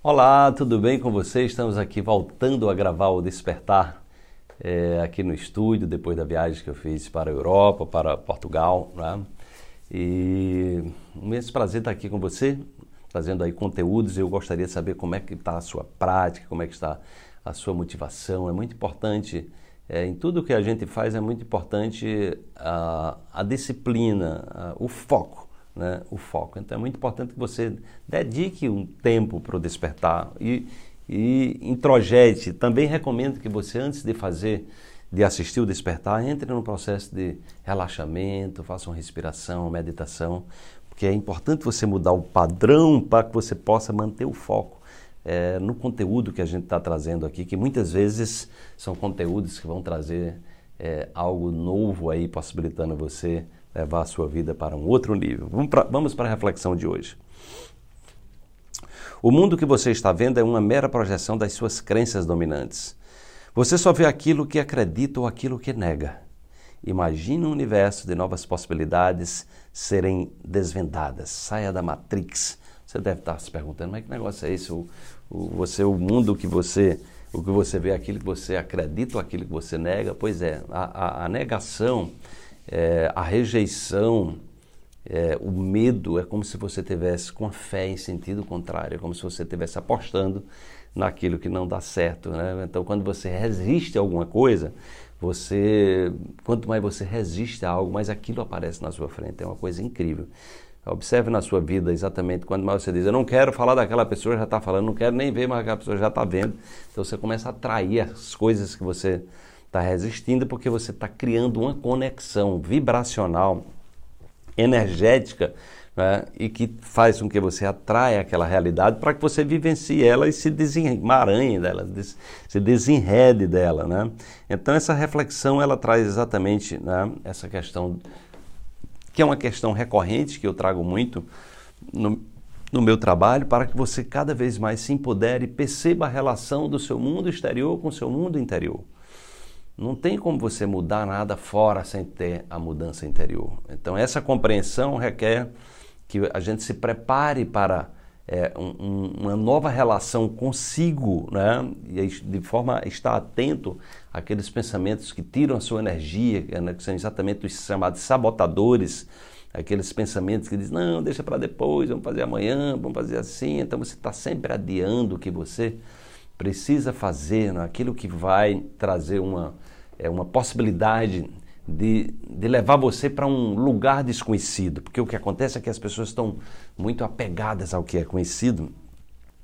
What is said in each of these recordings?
Olá, tudo bem com você? Estamos aqui voltando a gravar o Despertar é, aqui no estúdio, depois da viagem que eu fiz para a Europa, para Portugal. Né? E um imenso prazer estar aqui com você, trazendo aí conteúdos. Eu gostaria de saber como é que está a sua prática, como é que está a sua motivação. É muito importante, é, em tudo que a gente faz, é muito importante a, a disciplina, a, o foco né, o foco. Então é muito importante que você dedique um tempo para o despertar e, e introjete. Também recomendo que você, antes de fazer, de assistir o despertar, entre no processo de relaxamento, faça uma respiração, meditação, porque é importante você mudar o padrão para que você possa manter o foco. É, no conteúdo que a gente está trazendo aqui, que muitas vezes são conteúdos que vão trazer é, algo novo aí, possibilitando você levar a sua vida para um outro nível. Vamos para, vamos a reflexão de hoje. O mundo que você está vendo é uma mera projeção das suas crenças dominantes. Você só vê aquilo que acredita ou aquilo que nega. Imagine um universo de novas possibilidades serem desvendadas. Saia da Matrix. Você deve estar se perguntando, mas que negócio é esse? O, o, você, o mundo que você, o que você vê, aquilo que você acredita ou aquilo que você nega? Pois é, a, a, a negação é, a rejeição, é, o medo é como se você tivesse com a fé em sentido contrário, é como se você estivesse apostando naquilo que não dá certo. Né? Então, quando você resiste a alguma coisa, você, quanto mais você resiste a algo, mais aquilo aparece na sua frente. É uma coisa incrível. Observe na sua vida exatamente quando mais você diz, eu não quero falar daquela pessoa, já está falando, não quero nem ver, mas aquela pessoa já está vendo. Então você começa a atrair as coisas que você está resistindo porque você está criando uma conexão vibracional, energética, né? e que faz com que você atraia aquela realidade para que você vivencie ela e se desemaranhe dela, se desenrede dela. Né? Então essa reflexão ela traz exatamente né, essa questão, que é uma questão recorrente que eu trago muito no, no meu trabalho para que você cada vez mais se empodere e perceba a relação do seu mundo exterior com o seu mundo interior. Não tem como você mudar nada fora sem ter a mudança interior. Então, essa compreensão requer que a gente se prepare para é, um, uma nova relação consigo, né? e de forma a estar atento àqueles pensamentos que tiram a sua energia, né? que são exatamente os chamados sabotadores, aqueles pensamentos que dizem, não, deixa para depois, vamos fazer amanhã, vamos fazer assim. Então, você está sempre adiando o que você precisa fazer, né? aquilo que vai trazer uma é uma possibilidade de, de levar você para um lugar desconhecido, porque o que acontece é que as pessoas estão muito apegadas ao que é conhecido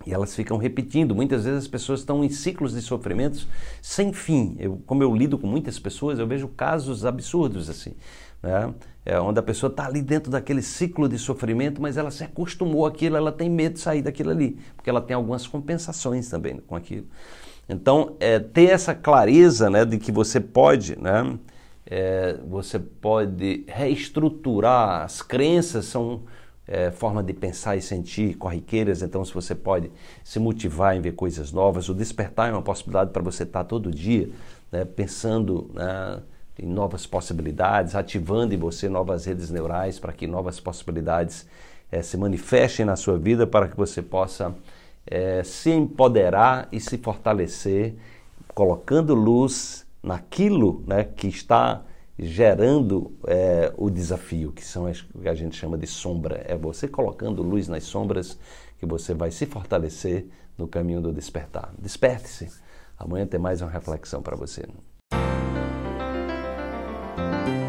e elas ficam repetindo. Muitas vezes as pessoas estão em ciclos de sofrimentos sem fim. Eu, como eu lido com muitas pessoas, eu vejo casos absurdos assim, né? é, onde a pessoa está ali dentro daquele ciclo de sofrimento, mas ela se acostumou àquilo, ela tem medo de sair daquilo ali, porque ela tem algumas compensações também com aquilo. Então, é, ter essa clareza né, de que você pode, né, é, você pode reestruturar as crenças, são é, forma de pensar e sentir corriqueiras, então se você pode se motivar em ver coisas novas, o despertar é uma possibilidade para você estar todo dia né, pensando né, em novas possibilidades, ativando em você novas redes neurais para que novas possibilidades é, se manifestem na sua vida, para que você possa é, se empoderar e se fortalecer, colocando luz naquilo né, que está gerando é, o desafio, que são as que a gente chama de sombra. É você colocando luz nas sombras que você vai se fortalecer no caminho do despertar. Desperte-se. Amanhã tem mais uma reflexão para você. Bye.